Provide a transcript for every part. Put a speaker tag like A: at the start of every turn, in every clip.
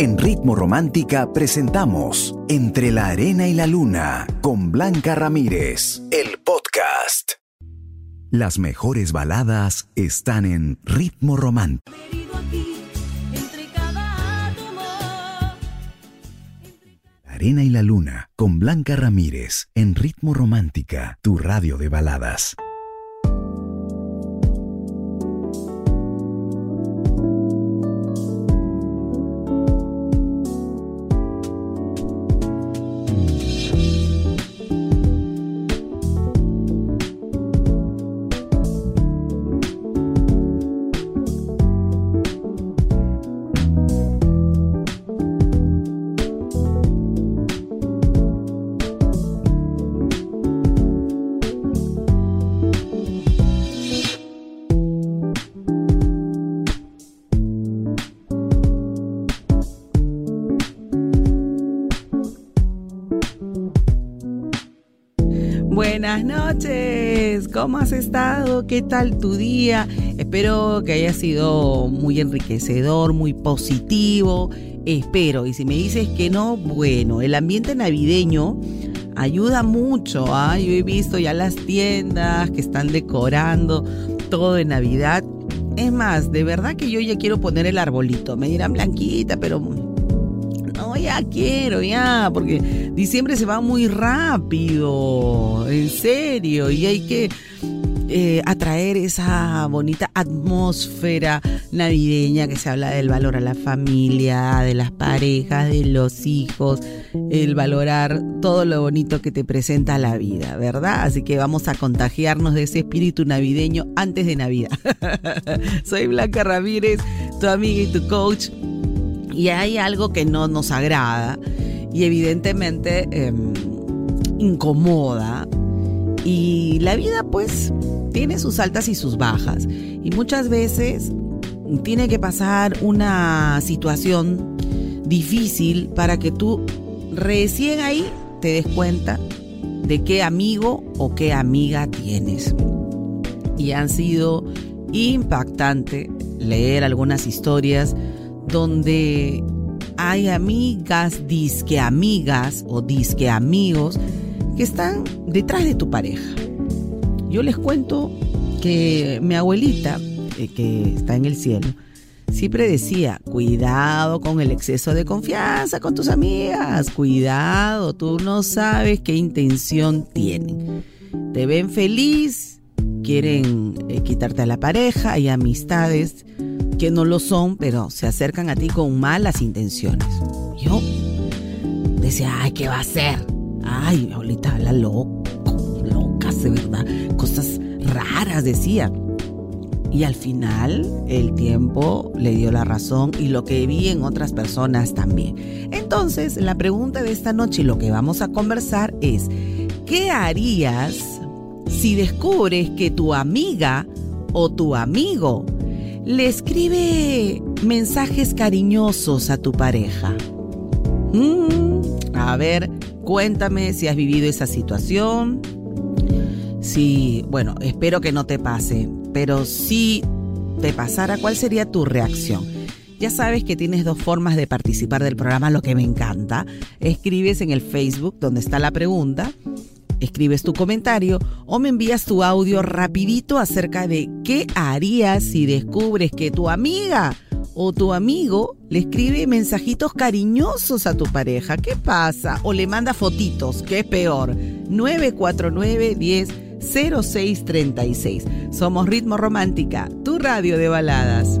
A: En Ritmo Romántica presentamos Entre la Arena y la Luna con Blanca Ramírez, el podcast. Las mejores baladas están en Ritmo Romántico. Arena y la Luna con Blanca Ramírez en Ritmo Romántica, tu radio de baladas.
B: Buenas noches, ¿cómo has estado? ¿Qué tal tu día? Espero que haya sido muy enriquecedor, muy positivo. Espero, y si me dices que no, bueno, el ambiente navideño ayuda mucho. ¿ah? Yo he visto ya las tiendas que están decorando todo de Navidad. Es más, de verdad que yo ya quiero poner el arbolito. Me dirán blanquita, pero ya quiero, ya, porque diciembre se va muy rápido, en serio, y hay que eh, atraer esa bonita atmósfera navideña que se habla del valor a la familia, de las parejas, de los hijos, el valorar todo lo bonito que te presenta la vida, ¿verdad? Así que vamos a contagiarnos de ese espíritu navideño antes de Navidad. Soy Blanca Ramírez, tu amiga y tu coach y hay algo que no nos agrada y evidentemente em, incomoda. Y la vida pues tiene sus altas y sus bajas. Y muchas veces tiene que pasar una situación difícil para que tú recién ahí te des cuenta de qué amigo o qué amiga tienes. Y han sido impactante leer algunas historias donde hay amigas, disque amigas o disque amigos que están detrás de tu pareja. Yo les cuento que mi abuelita, eh, que está en el cielo, siempre decía, cuidado con el exceso de confianza con tus amigas, cuidado, tú no sabes qué intención tienen. Te ven feliz, quieren eh, quitarte a la pareja, hay amistades que no lo son, pero se acercan a ti con malas intenciones. Yo decía, ay, ¿qué va a hacer? Ay, ahorita habla loco, locas de verdad, cosas raras decía. Y al final el tiempo le dio la razón y lo que vi en otras personas también. Entonces, la pregunta de esta noche y lo que vamos a conversar es, ¿qué harías si descubres que tu amiga o tu amigo le escribe mensajes cariñosos a tu pareja. Mm, a ver, cuéntame si has vivido esa situación. Si, bueno, espero que no te pase, pero si te pasara, ¿cuál sería tu reacción? Ya sabes que tienes dos formas de participar del programa, lo que me encanta. Escribes en el Facebook donde está la pregunta escribes tu comentario o me envías tu audio rapidito acerca de qué harías si descubres que tu amiga o tu amigo le escribe mensajitos cariñosos a tu pareja. ¿Qué pasa? O le manda fotitos, ¿qué es peor. 949 10 0636. Somos Ritmo Romántica, tu radio de baladas.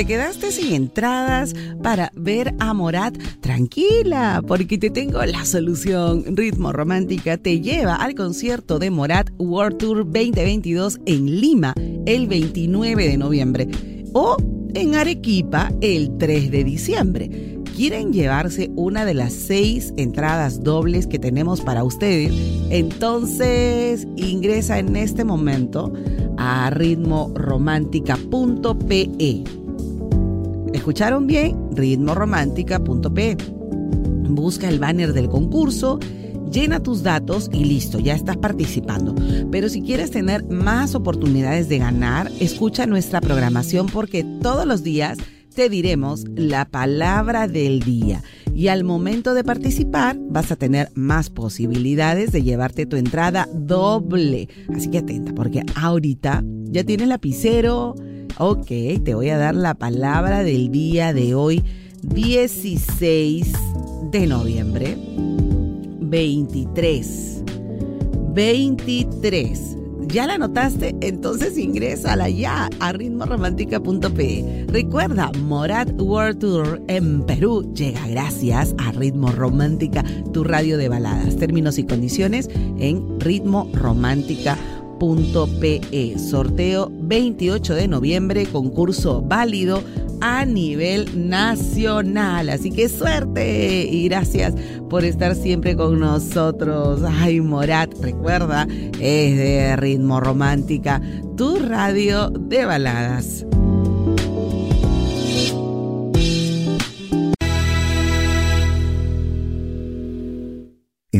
B: ¿Te quedaste sin entradas para ver a Morat? Tranquila, porque te tengo la solución. Ritmo Romántica te lleva al concierto de Morat World Tour 2022 en Lima el 29 de noviembre o en Arequipa el 3 de diciembre. ¿Quieren llevarse una de las seis entradas dobles que tenemos para ustedes? Entonces ingresa en este momento a ritmoromántica.pe. ¿Escucharon bien? ritmoromántica.pe. Busca el banner del concurso llena tus datos y listo, ya estás participando. Pero si quieres tener más oportunidades de ganar, escucha nuestra programación porque todos los días te diremos la palabra del día y al momento de participar vas a tener más posibilidades de llevarte tu entrada doble. Así que atenta porque ahorita ya tienes lapicero. Ok, te voy a dar la palabra del día de hoy, 16 de noviembre. 23. 23. ¿Ya la notaste? Entonces ingresa ya a ritmoromántica.pe. Recuerda, Morat World Tour en Perú llega gracias a Ritmo Romántica, tu radio de baladas. Términos y condiciones en ritmoromántica.pe. Sorteo 28 de noviembre, concurso válido a nivel nacional. Así que suerte y gracias por estar siempre con nosotros. Ay, Morat, recuerda, es de ritmo romántica, tu radio de baladas.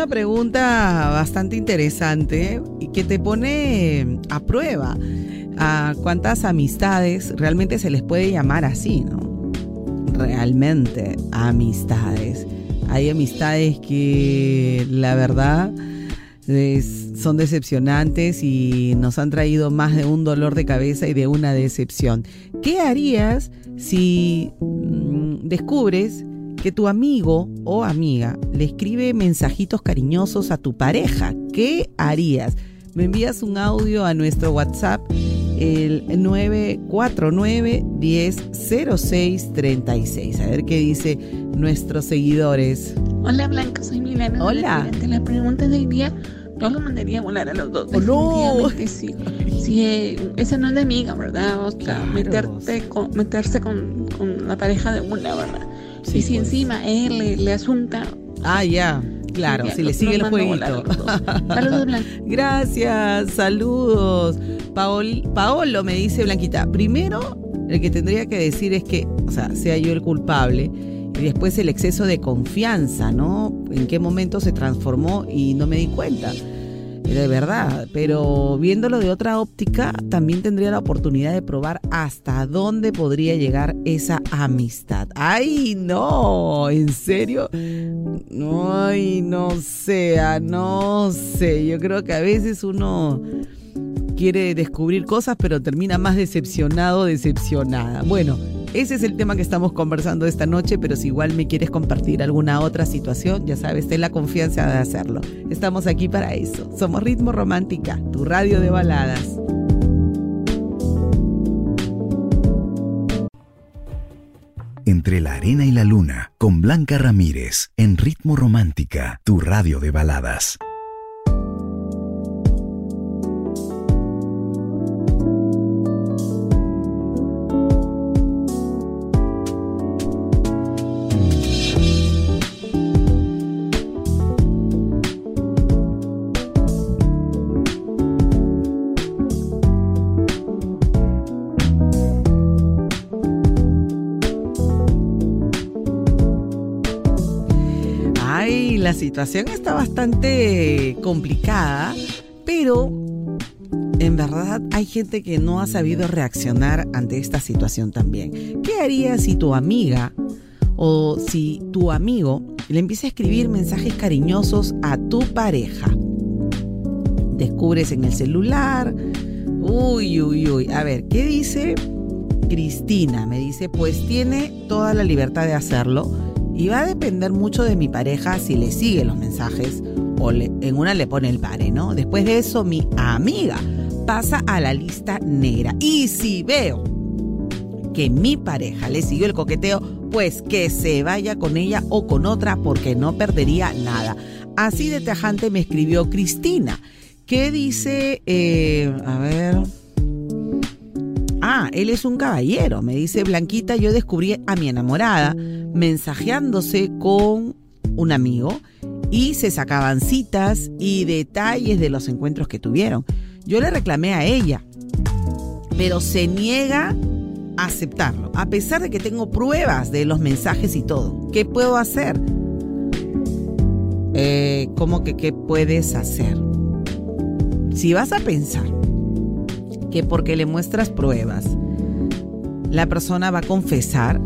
B: Una pregunta bastante interesante y que te pone a prueba a cuántas amistades realmente se les puede llamar así, ¿no? Realmente amistades. Hay amistades que la verdad son decepcionantes y nos han traído más de un dolor de cabeza y de una decepción. ¿Qué harías si mm, descubres que tu amigo o amiga le escribe mensajitos cariñosos a tu pareja. ¿Qué harías? Me envías un audio a nuestro WhatsApp el 949 100636. A ver qué dice nuestros seguidores.
C: Hola Blanca, soy Milena.
B: Hola.
C: Ante la pregunta del día, yo lo mandaría a volar a los dos.
B: Oh, no.
C: Sí. Si eh, esa no es de amiga, ¿verdad? O sea, meterte con, meterse con, con la pareja de una, ¿verdad? Y si pues. encima él le, asunta.
B: Ah, ya. Claro, si le sigue el jueguito.
C: Saludos, Blanca.
B: Gracias, saludos. Paolo me dice Blanquita, primero el que tendría que decir es que, o sea, sea yo el culpable. Y después el exceso de confianza, ¿no? En qué momento se transformó y no me di cuenta de verdad, pero viéndolo de otra óptica, también tendría la oportunidad de probar hasta dónde podría llegar esa amistad. ¡Ay, no! ¿En serio? Ay, no sea, no sé. Yo creo que a veces uno quiere descubrir cosas, pero termina más decepcionado, decepcionada. Bueno, ese es el tema que estamos conversando esta noche, pero si igual me quieres compartir alguna otra situación, ya sabes, ten la confianza de hacerlo. Estamos aquí para eso. Somos Ritmo Romántica, tu radio de baladas.
A: Entre la arena y la luna, con Blanca Ramírez, en Ritmo Romántica, tu radio de baladas.
B: Situación está bastante complicada, pero en verdad hay gente que no ha sabido reaccionar ante esta situación también. ¿Qué harías si tu amiga o si tu amigo le empieza a escribir mensajes cariñosos a tu pareja? Descubres en el celular. Uy, uy, uy. A ver, ¿qué dice Cristina? Me dice, pues tiene toda la libertad de hacerlo y va a depender mucho de mi pareja si le sigue los mensajes o en una le pone el pare, ¿no? Después de eso, mi amiga pasa a la lista negra. Y si veo que mi pareja le siguió el coqueteo, pues que se vaya con ella o con otra porque no perdería nada. Así de tajante me escribió Cristina. ¿Qué dice? Eh, a ver. Él es un caballero. Me dice Blanquita, yo descubrí a mi enamorada mensajeándose con un amigo y se sacaban citas y detalles de los encuentros que tuvieron. Yo le reclamé a ella, pero se niega a aceptarlo, a pesar de que tengo pruebas de los mensajes y todo. ¿Qué puedo hacer? Eh, ¿Cómo que qué puedes hacer? Si vas a pensar que porque le muestras pruebas, la persona va a confesar,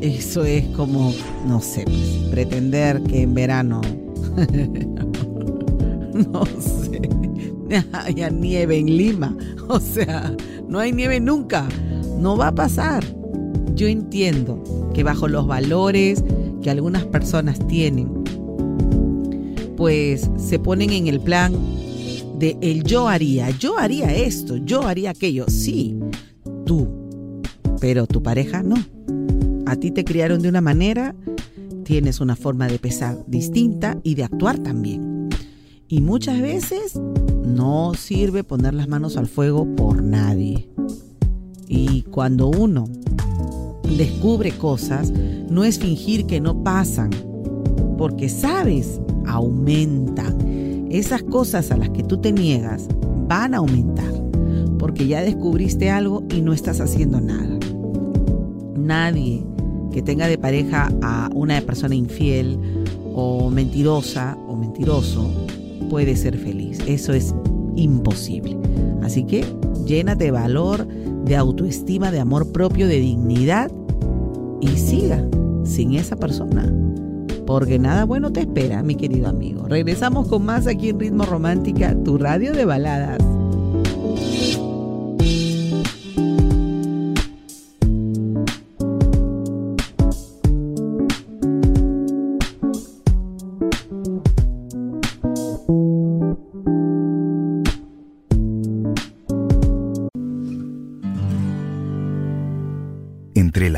B: eso es como, no sé, pues, pretender que en verano, no sé, haya nieve en Lima. O sea, no hay nieve nunca. No va a pasar. Yo entiendo que bajo los valores que algunas personas tienen, pues se ponen en el plan de el yo haría, yo haría esto, yo haría aquello. Sí, tú, pero tu pareja no. A ti te criaron de una manera, tienes una forma de pensar distinta y de actuar también. Y muchas veces no sirve poner las manos al fuego por nadie. Y cuando uno descubre cosas, no es fingir que no pasan, porque sabes, aumentan. Esas cosas a las que tú te niegas van a aumentar, porque ya descubriste algo y no estás haciendo nada. Nadie que tenga de pareja a una persona infiel o mentirosa o mentiroso puede ser feliz. Eso es imposible. Así que llénate de valor, de autoestima, de amor propio, de dignidad y siga sin esa persona. Porque nada bueno te espera, mi querido amigo. Regresamos con más aquí en Ritmo Romántica, tu radio de baladas.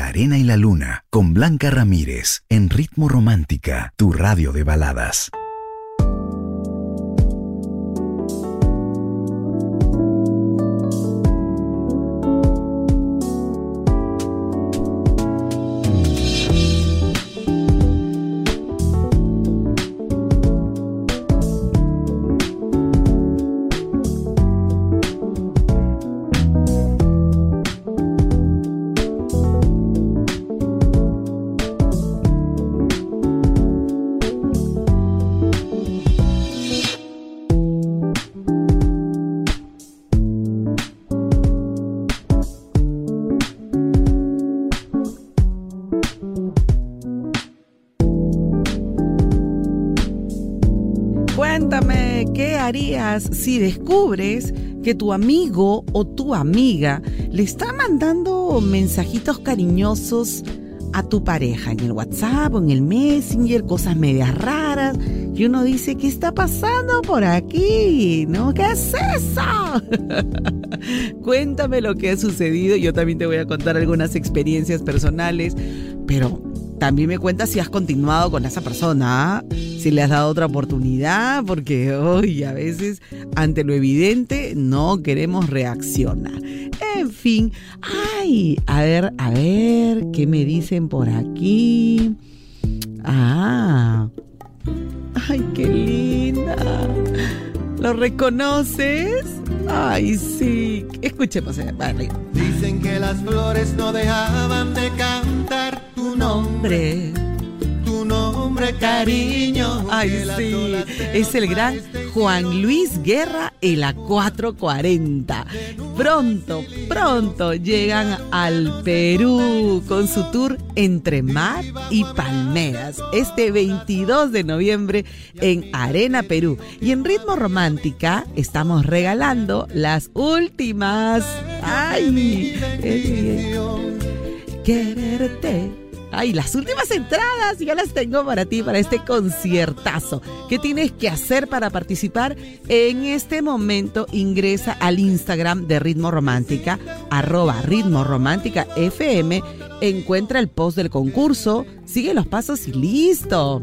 A: arena y la luna con Blanca Ramírez en Ritmo Romántica, tu radio de baladas. Si descubres que tu amigo o tu amiga le está mandando mensajitos cariñosos a tu pareja en el WhatsApp o en el Messenger, cosas medias raras, y uno dice, ¿qué está pasando por aquí? ¿No? ¿Qué es eso? Cuéntame lo que ha sucedido, yo también te voy a contar algunas experiencias personales, pero también me cuentas si has continuado con esa persona, si le has dado otra oportunidad, porque hoy a veces ante lo evidente no queremos reaccionar. En fin, ay, a ver, a ver, ¿qué me dicen por aquí? Ah, ay, qué linda. ¿Lo reconoces? Ay, sí. Escuchemos. Eh, vale.
D: Dicen que las flores no dejaban de nombre. Tu nombre cariño.
B: Ay, sí, es el gran Juan Luis Guerra el A440. Pronto, pronto llegan al Perú con su tour Entre Mar y Palmeras, este 22 de noviembre en Arena Perú. Y en Ritmo Romántica estamos regalando las últimas. ¡Ay! Quererte Ay, las últimas entradas ya las tengo para ti, para este conciertazo. ¿Qué tienes que hacer para participar? En este momento ingresa al Instagram de Ritmo Romántica, arroba Ritmo Romántica FM, encuentra el post del concurso, sigue los pasos y listo.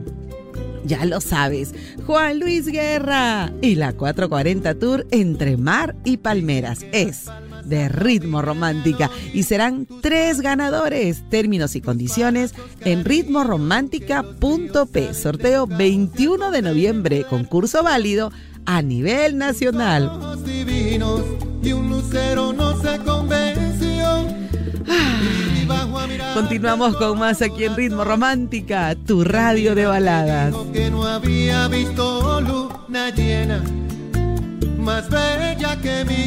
B: Ya lo sabes, Juan Luis Guerra y la 440 Tour entre Mar y Palmeras es de ritmo romántica y serán tres ganadores. Términos y condiciones en ritmoromántica.p. Sorteo 21 de noviembre, concurso válido a nivel nacional. Continuamos con más aquí en Ritmo Romántica, tu radio de baladas.
D: Que no había visto luna llena más bella que mi.